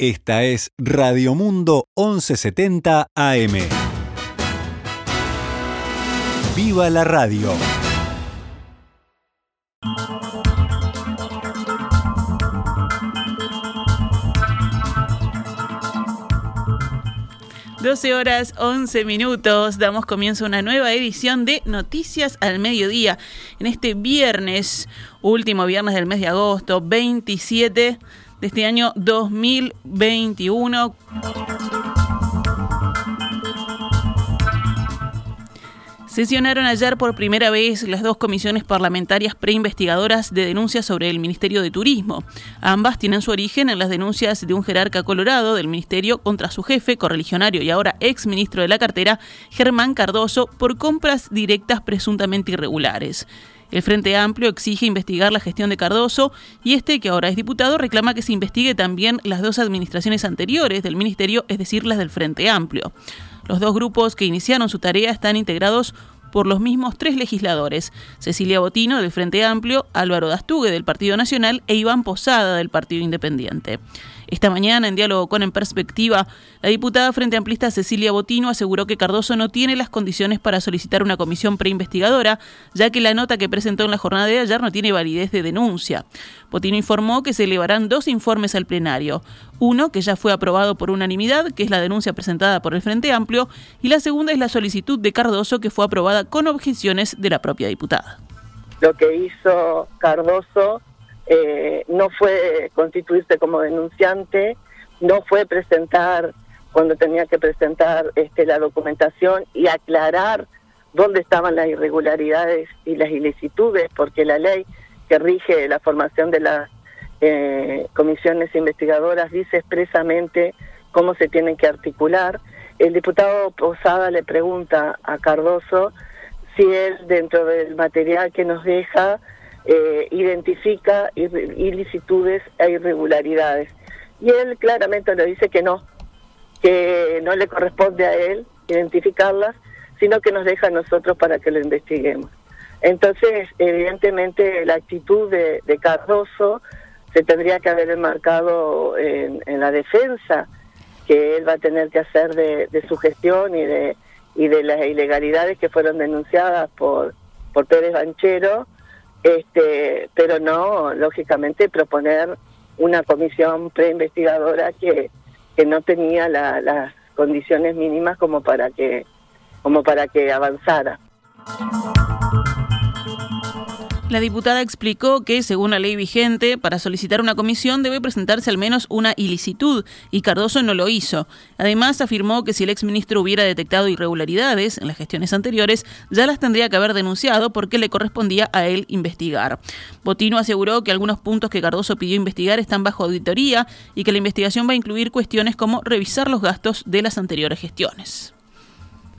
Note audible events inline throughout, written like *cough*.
Esta es Radio Mundo 1170 AM. ¡Viva la radio! Doce horas 11 minutos, damos comienzo a una nueva edición de Noticias al Mediodía. En este viernes, último viernes del mes de agosto, 27 de este año 2021. Sesionaron ayer por primera vez las dos comisiones parlamentarias preinvestigadoras de denuncias sobre el Ministerio de Turismo. Ambas tienen su origen en las denuncias de un jerarca colorado del Ministerio contra su jefe, correligionario y ahora ex ministro de la cartera, Germán Cardoso, por compras directas presuntamente irregulares. El Frente Amplio exige investigar la gestión de Cardoso y este, que ahora es diputado, reclama que se investigue también las dos administraciones anteriores del Ministerio, es decir, las del Frente Amplio. Los dos grupos que iniciaron su tarea están integrados por los mismos tres legisladores, Cecilia Botino del Frente Amplio, Álvaro Dastugue del Partido Nacional e Iván Posada del Partido Independiente. Esta mañana, en diálogo con En Perspectiva, la diputada Frente Amplista Cecilia Botino aseguró que Cardoso no tiene las condiciones para solicitar una comisión preinvestigadora, ya que la nota que presentó en la jornada de ayer no tiene validez de denuncia. Botino informó que se elevarán dos informes al plenario. Uno, que ya fue aprobado por unanimidad, que es la denuncia presentada por el Frente Amplio, y la segunda es la solicitud de Cardoso, que fue aprobada con objeciones de la propia diputada. Lo que hizo Cardoso eh, no fue constituirse como denunciante, no fue presentar cuando tenía que presentar este, la documentación y aclarar dónde estaban las irregularidades y las ilicitudes, porque la ley que rige la formación de las eh, comisiones investigadoras dice expresamente cómo se tienen que articular. El diputado Posada le pregunta a Cardoso si él, dentro del material que nos deja, eh, identifica ilicitudes e irregularidades. Y él claramente le dice que no, que no le corresponde a él identificarlas, sino que nos deja a nosotros para que lo investiguemos. Entonces, evidentemente, la actitud de, Cardoso se tendría que haber enmarcado en, la defensa que él va a tener que hacer de, su gestión y de, y de las ilegalidades que fueron denunciadas por, por Pérez Banchero este, pero no, lógicamente, proponer una comisión preinvestigadora que, que no tenía las condiciones mínimas como para que, como para que avanzara. La diputada explicó que, según la ley vigente, para solicitar una comisión debe presentarse al menos una ilicitud, y Cardoso no lo hizo. Además, afirmó que si el exministro hubiera detectado irregularidades en las gestiones anteriores, ya las tendría que haber denunciado porque le correspondía a él investigar. Botino aseguró que algunos puntos que Cardoso pidió investigar están bajo auditoría y que la investigación va a incluir cuestiones como revisar los gastos de las anteriores gestiones.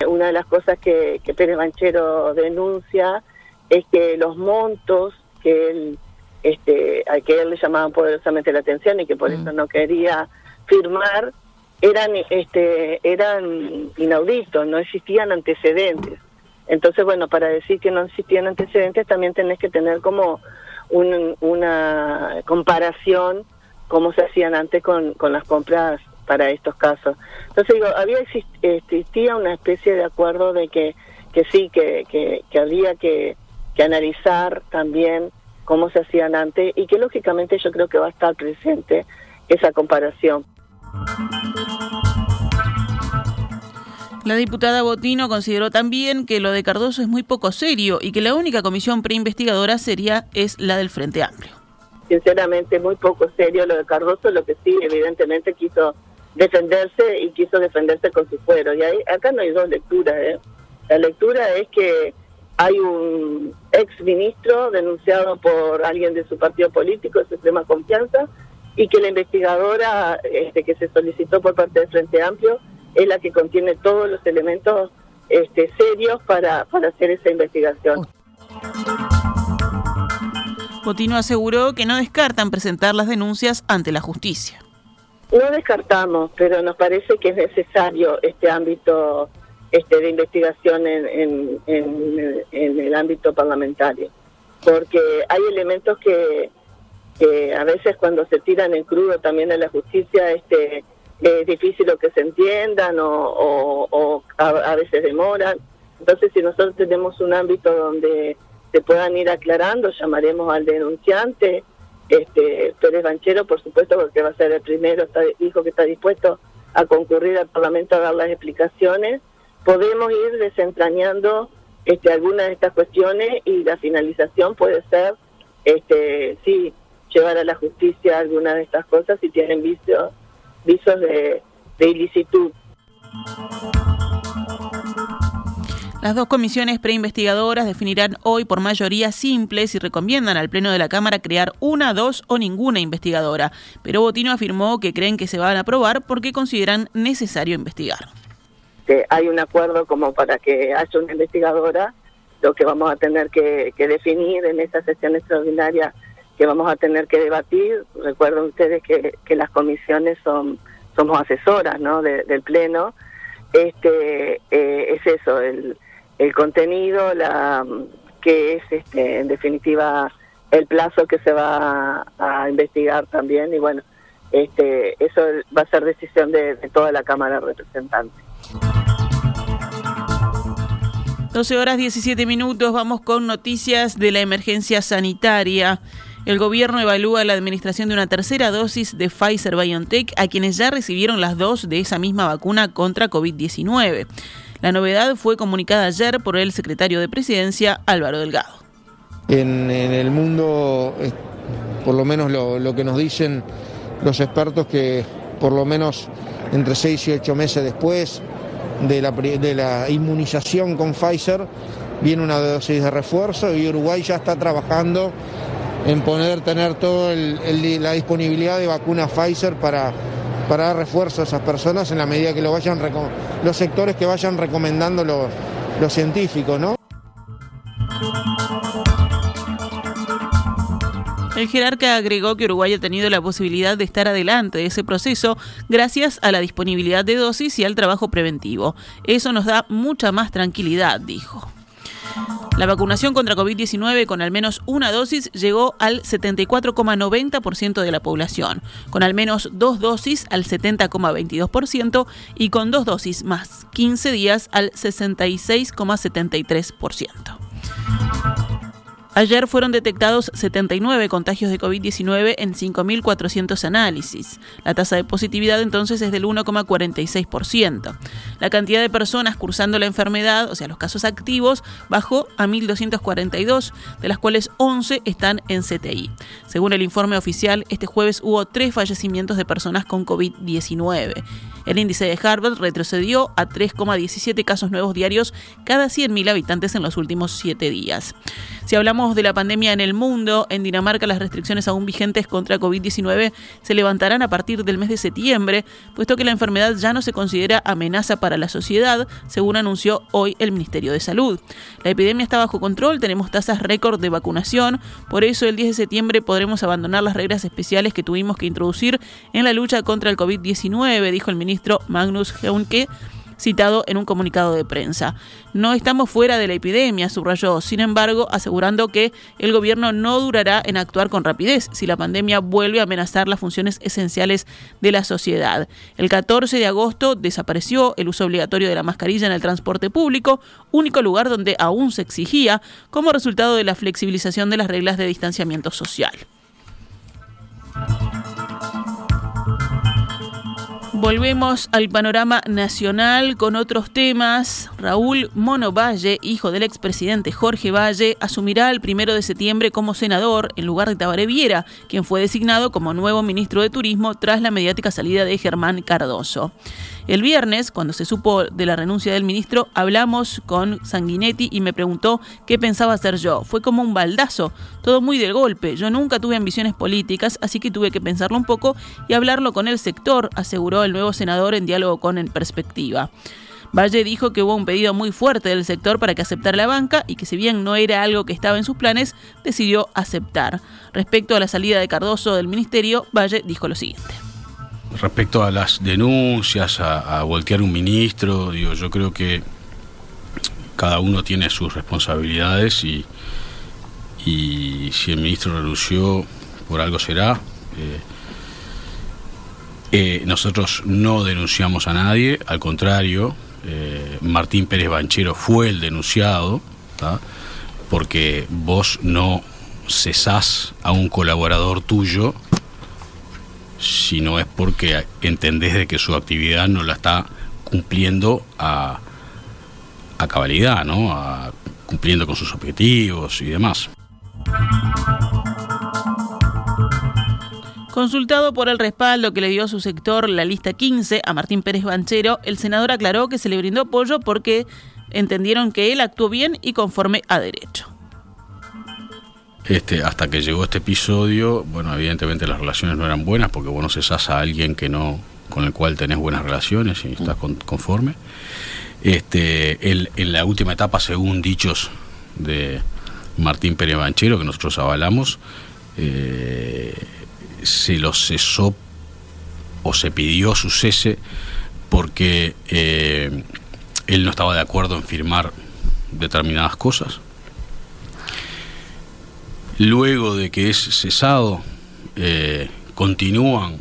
Una de las cosas que, Pérez Banchero denuncia es que los montos que él, este, a que él le llamaban poderosamente la atención y que por mm. eso no quería firmar, eran, este, eran inauditos, no existían antecedentes. Entonces, bueno, para decir que no existían antecedentes también tenés que tener como una comparación cómo se hacían antes con, con las compras para estos casos. Entonces digo, había existía una especie de acuerdo de que, que sí, que, que, que había que que analizar también cómo se hacían antes y que lógicamente yo creo que va a estar presente esa comparación. La diputada Botino consideró también que lo de Cardoso es muy poco serio y que la única comisión preinvestigadora sería es la del Frente Amplio. Sinceramente, muy poco serio lo de Cardoso, lo que sí, evidentemente quiso defenderse y quiso defenderse con su fuero. Y ahí, acá no hay dos lecturas. ¿eh? La lectura es que hay un ex ministro denunciado por alguien de su partido político de su extrema confianza y que la investigadora este, que se solicitó por parte del Frente Amplio es la que contiene todos los elementos este, serios para, para hacer esa investigación. Botino aseguró que no descartan presentar las denuncias ante la justicia. No descartamos, pero nos parece que es necesario este ámbito este, de investigación en, en, el ámbito parlamentario, porque hay elementos que, a veces cuando se tiran en crudo también en la justicia, este es difícil lo que se entiendan o, a, veces demoran. Entonces, si nosotros tenemos un ámbito donde se puedan ir aclarando, llamaremos al denunciante, este Pérez Banchero, por supuesto, porque va a ser el primero, está, dijo que está dispuesto a concurrir al Parlamento a dar las explicaciones. Podemos ir desentrañando este, algunas de estas cuestiones y la finalización puede ser, este, sí, llevar a la justicia algunas de estas cosas si tienen vicios visos de, ilicitud. Las dos comisiones preinvestigadoras definirán hoy por mayoría simple si recomiendan al Pleno de la Cámara crear una, dos o ninguna investigadora. Pero Botino afirmó que creen que se van a aprobar porque consideran necesario investigar. Hay un acuerdo como para que haya una investigadora, lo que vamos a tener que, definir en esta sesión extraordinaria que vamos a tener que debatir. Recuerden ustedes que, las comisiones son somos asesoras ¿no? del Pleno. Este eh, Es eso, el, el contenido, la que es este, en definitiva el plazo que se va a, investigar también y bueno, este eso va a ser decisión de, de toda la Cámara de Representantes. 12 horas 17 minutos, vamos con noticias de la emergencia sanitaria. El gobierno evalúa la administración de una tercera dosis de Pfizer BioNTech a quienes ya recibieron las dos de esa misma vacuna contra COVID-19. La novedad fue comunicada ayer por el secretario de Presidencia, Álvaro Delgado. En, el mundo, por lo menos lo, que nos dicen los expertos, que por lo menos entre seis y ocho meses después de la, de la inmunización con Pfizer, viene una dosis de refuerzo y Uruguay ya está trabajando en poder tener toda la disponibilidad de vacuna Pfizer para, para dar refuerzo a esas personas en la medida que lo vayan los sectores que vayan recomendando los, los científicos, ¿no? El jerarca agregó que Uruguay ha tenido la posibilidad de estar adelante de ese proceso gracias a la disponibilidad de dosis y al trabajo preventivo. Eso nos da mucha más tranquilidad, dijo. La vacunación contra COVID-19 con al menos una dosis llegó al 74,90% de la población, con al menos dos dosis al 70,22% y con dos dosis más 15 días al 66,73%. Ayer fueron detectados 79 contagios de COVID-19 en 5.400 análisis. La tasa de positividad entonces es del 1,46%. La cantidad de personas cursando la enfermedad, o sea, los casos activos, bajó a 1.242, de las cuales 11 están en CTI. Según el informe oficial, este jueves hubo tres fallecimientos de personas con COVID-19. El índice de Harvard retrocedió a 3,17 casos nuevos diarios cada 100.000 habitantes en los últimos siete días. Si hablamos de la pandemia en el mundo, en Dinamarca las restricciones aún vigentes contra COVID-19 se levantarán a partir del mes de septiembre, puesto que la enfermedad ya no se considera amenaza para la sociedad, según anunció hoy el Ministerio de Salud. La epidemia está bajo control, tenemos tasas récord de vacunación, por eso el 10 de septiembre podremos abandonar las reglas especiales que tuvimos que introducir en la lucha contra el COVID-19, dijo el ministro Magnus Heunke citado en un comunicado de prensa. No estamos fuera de la epidemia, subrayó, sin embargo, asegurando que el gobierno no durará en actuar con rapidez si la pandemia vuelve a amenazar las funciones esenciales de la sociedad. El 14 de agosto desapareció el uso obligatorio de la mascarilla en el transporte público, único lugar donde aún se exigía como resultado de la flexibilización de las reglas de distanciamiento social. Volvemos al panorama nacional con otros temas. Raúl Mono Valle, hijo del expresidente Jorge Valle, asumirá el primero de septiembre como senador en lugar de Tabaré Viera, quien fue designado como nuevo ministro de Turismo tras la mediática salida de Germán Cardoso. El viernes, cuando se supo de la renuncia del ministro, hablamos con Sanguinetti y me preguntó qué pensaba hacer yo. Fue como un baldazo, todo muy del golpe. Yo nunca tuve ambiciones políticas, así que tuve que pensarlo un poco y hablarlo con el sector, aseguró el nuevo senador en diálogo con En Perspectiva. Valle dijo que hubo un pedido muy fuerte del sector para que aceptara la banca y que si bien no era algo que estaba en sus planes, decidió aceptar. Respecto a la salida de Cardoso del ministerio, Valle dijo lo siguiente respecto a las denuncias, a, voltear un ministro, digo, yo creo que cada uno tiene sus responsabilidades y, y si el ministro renunció por algo será. nosotros no denunciamos a nadie, al contrario, Martín Pérez Banchero fue el denunciado, porque vos no cesás a un colaborador tuyo si no es porque entendés de que su actividad no la está cumpliendo a, a cabalidad, ¿no? Cumpliendo con sus objetivos y demás. Consultado por el respaldo que le dio a su sector la lista 15 a Martín Pérez Banchero, el senador aclaró que se le brindó apoyo porque entendieron que él actuó bien y conforme a derecho. Este, hasta que llegó este episodio, bueno, evidentemente las relaciones no eran buenas porque vos no cesás a alguien que no, con el cual tenés buenas relaciones y estás conforme. Este, en la última etapa, según dichos de Martín Pérez Banchero, que nosotros avalamos, eh, se lo cesó o se pidió su cese porque eh, él no estaba de acuerdo en firmar determinadas cosas Luego de que es cesado, eh, continúan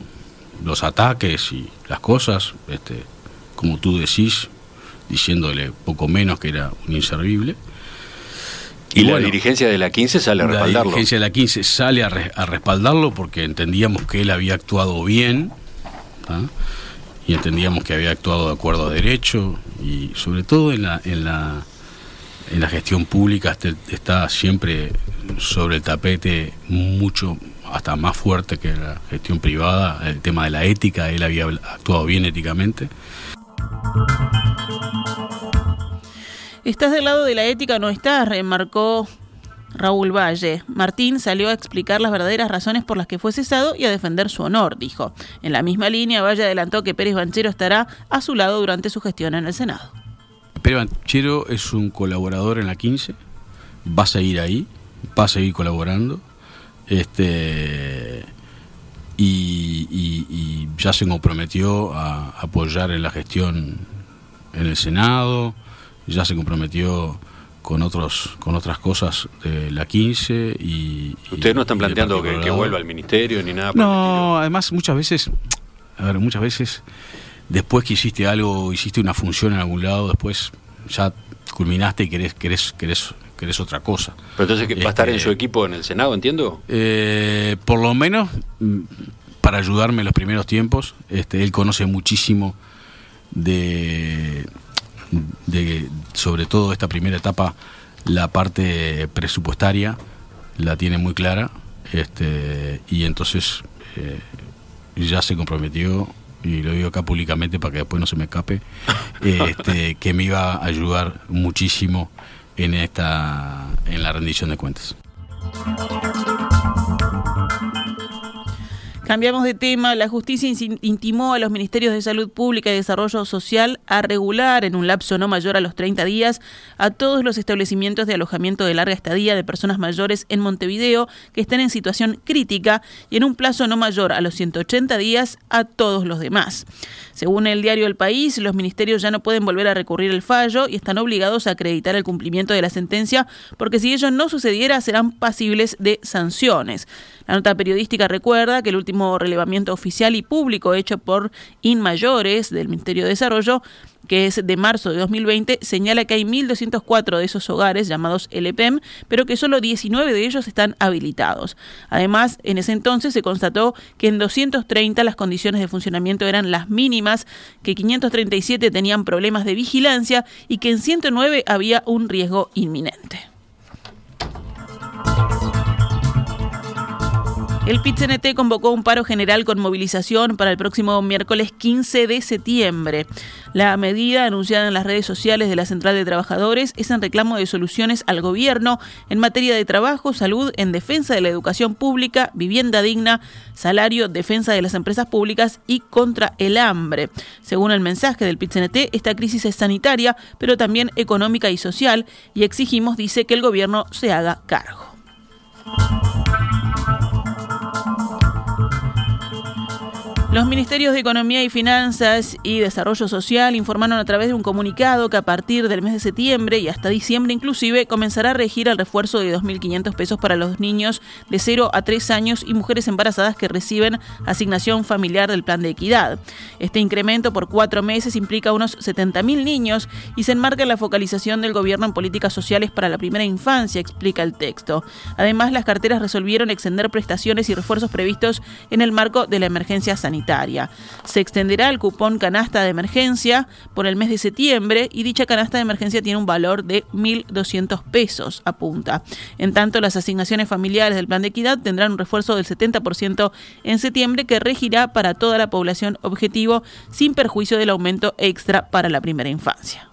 los ataques y las cosas, este, como tú decís, diciéndole poco menos que era un inservible. Y, la dirigencia de la 15 sale a respaldarlo. La dirigencia de la 15 sale a, respaldarlo porque entendíamos que él había actuado bien y entendíamos que había actuado de acuerdo a derecho y sobre todo en la, en la, en la gestión pública este, está siempre sobre el tapete mucho, hasta más fuerte que la gestión privada, el tema de la ética, él había actuado bien éticamente. Estás del lado de la ética, no estás, remarcó Raúl Valle. Martín salió a explicar las verdaderas razones por las que fue cesado y a defender su honor, dijo. En la misma línea, Valle adelantó que Pérez Banchero estará a su lado durante su gestión en el Senado. Pérez Banchero es un colaborador en la 15, va a seguir ahí, va a seguir colaborando. Este, y, ya se comprometió a apoyar en la gestión en el Senado, ya se comprometió con otros con otras cosas de la 15 y ustedes no están planteando que, vuelva al ministerio ni nada no además muchas veces a ver muchas veces después que hiciste algo hiciste una función en algún lado después ya culminaste y querés querés querés que es otra cosa. Pero entonces, ¿va a estar en su este, equipo en el Senado, entiendo? Eh, por lo menos mm, para ayudarme en los primeros tiempos. Este, él conoce muchísimo de, de, sobre todo esta primera etapa, la parte presupuestaria, la tiene muy clara. Este, y entonces eh, ya se comprometió y lo digo acá públicamente para que después no se me escape, *laughs* este, que me iba a ayudar muchísimo en esta en la rendición de cuentas. Cambiamos de tema. La justicia intimó a los ministerios de Salud Pública y Desarrollo Social a regular en un lapso no mayor a los 30 días a todos los establecimientos de alojamiento de larga estadía de personas mayores en Montevideo que estén en situación crítica y en un plazo no mayor a los 180 días a todos los demás. Según el diario El País, los ministerios ya no pueden volver a recurrir el fallo y están obligados a acreditar el cumplimiento de la sentencia porque si ello no sucediera serán pasibles de sanciones. La nota periodística recuerda que el último relevamiento oficial y público hecho por InMayores del Ministerio de Desarrollo que es de marzo de 2020, señala que hay 1.204 de esos hogares llamados LPEM, pero que solo 19 de ellos están habilitados. Además, en ese entonces se constató que en 230 las condiciones de funcionamiento eran las mínimas, que 537 tenían problemas de vigilancia y que en 109 había un riesgo inminente. El PIT-CNT convocó un paro general con movilización para el próximo miércoles 15 de septiembre. La medida, anunciada en las redes sociales de la Central de Trabajadores, es en reclamo de soluciones al gobierno en materia de trabajo, salud, en defensa de la educación pública, vivienda digna, salario, defensa de las empresas públicas y contra el hambre. Según el mensaje del PIT-CNT, esta crisis es sanitaria, pero también económica y social, y exigimos, dice, que el gobierno se haga cargo. Los ministerios de Economía y Finanzas y Desarrollo Social informaron a través de un comunicado que a partir del mes de septiembre y hasta diciembre inclusive comenzará a regir el refuerzo de 2.500 pesos para los niños de 0 a 3 años y mujeres embarazadas que reciben asignación familiar del plan de equidad. Este incremento por cuatro meses implica unos 70.000 niños y se enmarca en la focalización del gobierno en políticas sociales para la primera infancia, explica el texto. Además, las carteras resolvieron extender prestaciones y refuerzos previstos en el marco de la emergencia sanitaria. Se extenderá el cupón canasta de emergencia por el mes de septiembre y dicha canasta de emergencia tiene un valor de 1.200 pesos, apunta. En tanto, las asignaciones familiares del plan de equidad tendrán un refuerzo del 70% en septiembre que regirá para toda la población objetivo sin perjuicio del aumento extra para la primera infancia.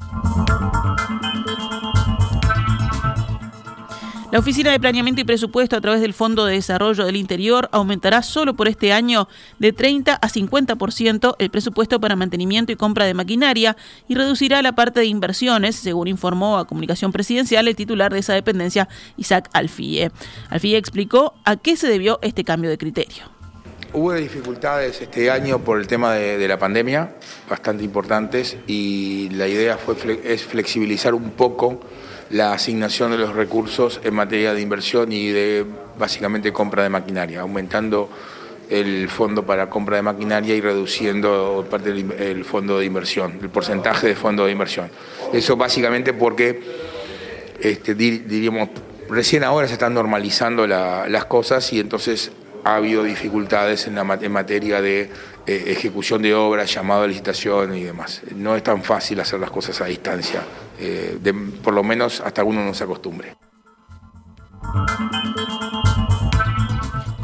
La Oficina de Planeamiento y Presupuesto a través del Fondo de Desarrollo del Interior aumentará solo por este año de 30 a 50% el presupuesto para mantenimiento y compra de maquinaria y reducirá la parte de inversiones, según informó a Comunicación Presidencial el titular de esa dependencia, Isaac Alfie. Alfie explicó a qué se debió este cambio de criterio. Hubo dificultades este año por el tema de, la pandemia, bastante importantes, y la idea fue es flexibilizar un poco la asignación de los recursos en materia de inversión y de básicamente compra de maquinaria, aumentando el fondo para compra de maquinaria y reduciendo parte del fondo de inversión, el porcentaje de fondo de inversión. Eso básicamente porque, este, diríamos, recién ahora se están normalizando las cosas y entonces ha habido dificultades en, materia de eh, ejecución de obras, llamado a licitación y demás. No es tan fácil hacer las cosas a distancia, eh, por lo menos hasta uno no se acostumbre.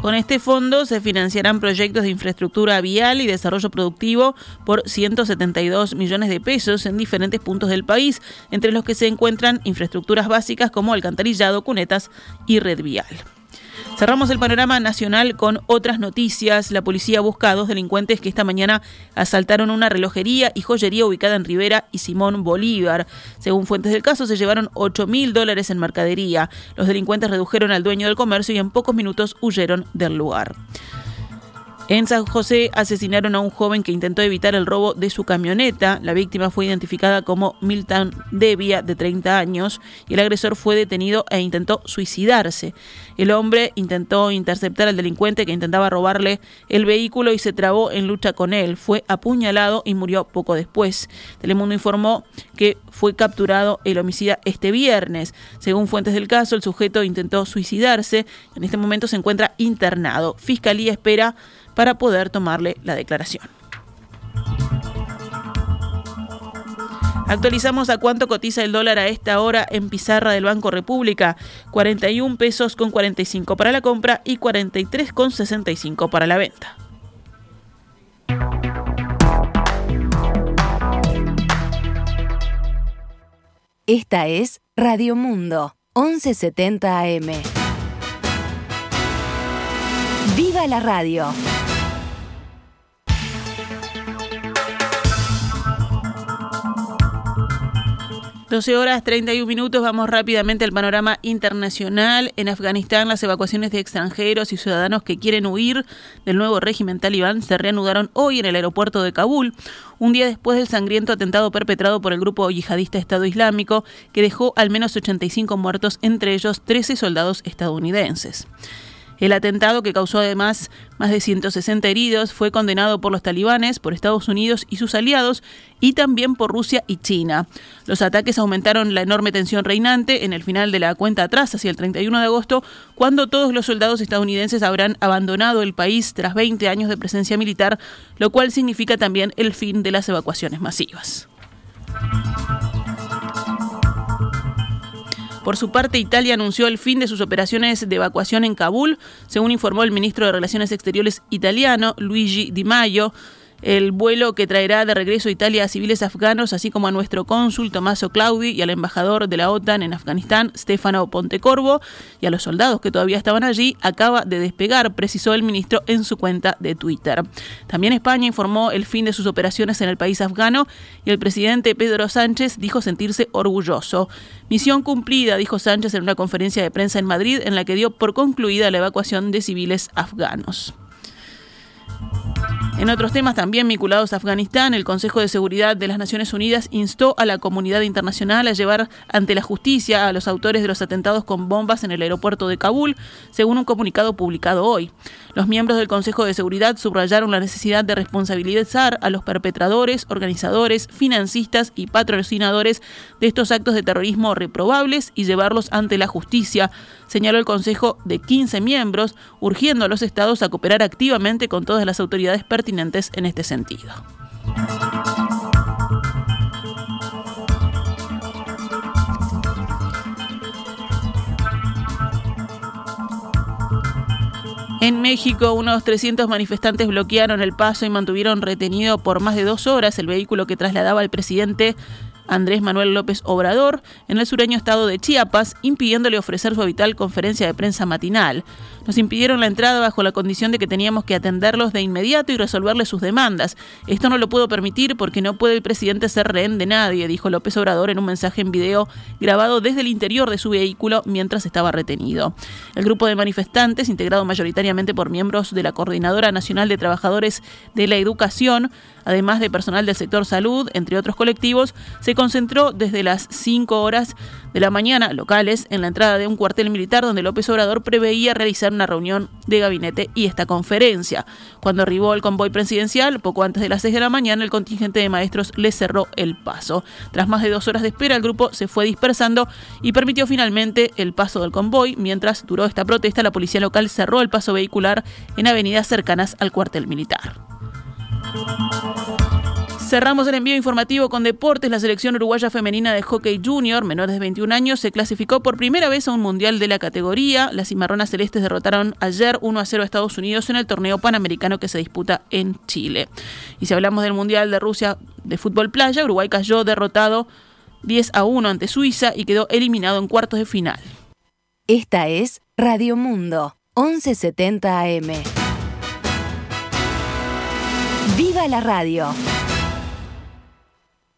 Con este fondo se financiarán proyectos de infraestructura vial y desarrollo productivo por 172 millones de pesos en diferentes puntos del país, entre los que se encuentran infraestructuras básicas como alcantarillado, cunetas y red vial. Cerramos el panorama nacional con otras noticias. La policía busca a dos delincuentes que esta mañana asaltaron una relojería y joyería ubicada en Rivera y Simón Bolívar. Según fuentes del caso, se llevaron 8 mil dólares en mercadería. Los delincuentes redujeron al dueño del comercio y en pocos minutos huyeron del lugar. En San José asesinaron a un joven que intentó evitar el robo de su camioneta. La víctima fue identificada como Milton Devia, de 30 años, y el agresor fue detenido e intentó suicidarse. El hombre intentó interceptar al delincuente que intentaba robarle el vehículo y se trabó en lucha con él. Fue apuñalado y murió poco después. Telemundo informó que fue capturado el homicida este viernes. Según fuentes del caso, el sujeto intentó suicidarse. En este momento se encuentra internado. Fiscalía espera para poder tomarle la declaración. Actualizamos a cuánto cotiza el dólar a esta hora en pizarra del Banco República. 41 pesos con 45 para la compra y 43 con 65 para la venta. Esta es Radio Mundo, 1170 AM. ¡Viva la radio! 12 horas 31 minutos, vamos rápidamente al panorama internacional. En Afganistán, las evacuaciones de extranjeros y ciudadanos que quieren huir del nuevo régimen talibán se reanudaron hoy en el aeropuerto de Kabul, un día después del sangriento atentado perpetrado por el grupo yihadista Estado Islámico, que dejó al menos 85 muertos, entre ellos 13 soldados estadounidenses. El atentado, que causó además más de 160 heridos, fue condenado por los talibanes, por Estados Unidos y sus aliados, y también por Rusia y China. Los ataques aumentaron la enorme tensión reinante en el final de la cuenta atrás, hacia el 31 de agosto, cuando todos los soldados estadounidenses habrán abandonado el país tras 20 años de presencia militar, lo cual significa también el fin de las evacuaciones masivas. Por su parte, Italia anunció el fin de sus operaciones de evacuación en Kabul, según informó el ministro de Relaciones Exteriores italiano, Luigi Di Maio el vuelo que traerá de regreso a Italia a civiles afganos, así como a nuestro cónsul Tommaso Claudi y al embajador de la OTAN en Afganistán, Stefano Pontecorvo, y a los soldados que todavía estaban allí, acaba de despegar, precisó el ministro en su cuenta de Twitter. También España informó el fin de sus operaciones en el país afgano y el presidente Pedro Sánchez dijo sentirse orgulloso. Misión cumplida, dijo Sánchez en una conferencia de prensa en Madrid en la que dio por concluida la evacuación de civiles afganos. En otros temas también vinculados a Afganistán, el Consejo de Seguridad de las Naciones Unidas instó a la comunidad internacional a llevar ante la justicia a los autores de los atentados con bombas en el aeropuerto de Kabul, según un comunicado publicado hoy. Los miembros del Consejo de Seguridad subrayaron la necesidad de responsabilizar a los perpetradores, organizadores, financistas y patrocinadores de estos actos de terrorismo reprobables y llevarlos ante la justicia, señaló el Consejo de 15 miembros, urgiendo a los estados a cooperar activamente con todas las autoridades en este sentido. En México, unos 300 manifestantes bloquearon el paso y mantuvieron retenido por más de dos horas el vehículo que trasladaba al presidente Andrés Manuel López Obrador en el sureño estado de Chiapas, impidiéndole ofrecer su habitual conferencia de prensa matinal. Nos impidieron la entrada bajo la condición de que teníamos que atenderlos de inmediato y resolverles sus demandas. Esto no lo puedo permitir porque no puede el presidente ser rehén de nadie, dijo López Obrador en un mensaje en video grabado desde el interior de su vehículo mientras estaba retenido. El grupo de manifestantes, integrado mayoritariamente por miembros de la Coordinadora Nacional de Trabajadores de la Educación, además de personal del sector salud, entre otros colectivos, se concentró desde las 5 horas de la mañana locales en la entrada de un cuartel militar donde López Obrador preveía realizar una reunión de gabinete y esta conferencia. Cuando arribó el convoy presidencial, poco antes de las 6 de la mañana, el contingente de maestros le cerró el paso. Tras más de dos horas de espera, el grupo se fue dispersando y permitió finalmente el paso del convoy. Mientras duró esta protesta, la policía local cerró el paso vehicular en avenidas cercanas al cuartel militar. Cerramos el envío informativo con deportes. La selección uruguaya femenina de hockey junior, menores de 21 años, se clasificó por primera vez a un mundial de la categoría. Las cimarronas celestes derrotaron ayer 1 a 0 a Estados Unidos en el torneo panamericano que se disputa en Chile. Y si hablamos del mundial de Rusia de fútbol playa, Uruguay cayó derrotado 10 a 1 ante Suiza y quedó eliminado en cuartos de final. Esta es Radio Mundo, 1170 AM. ¡Viva la radio!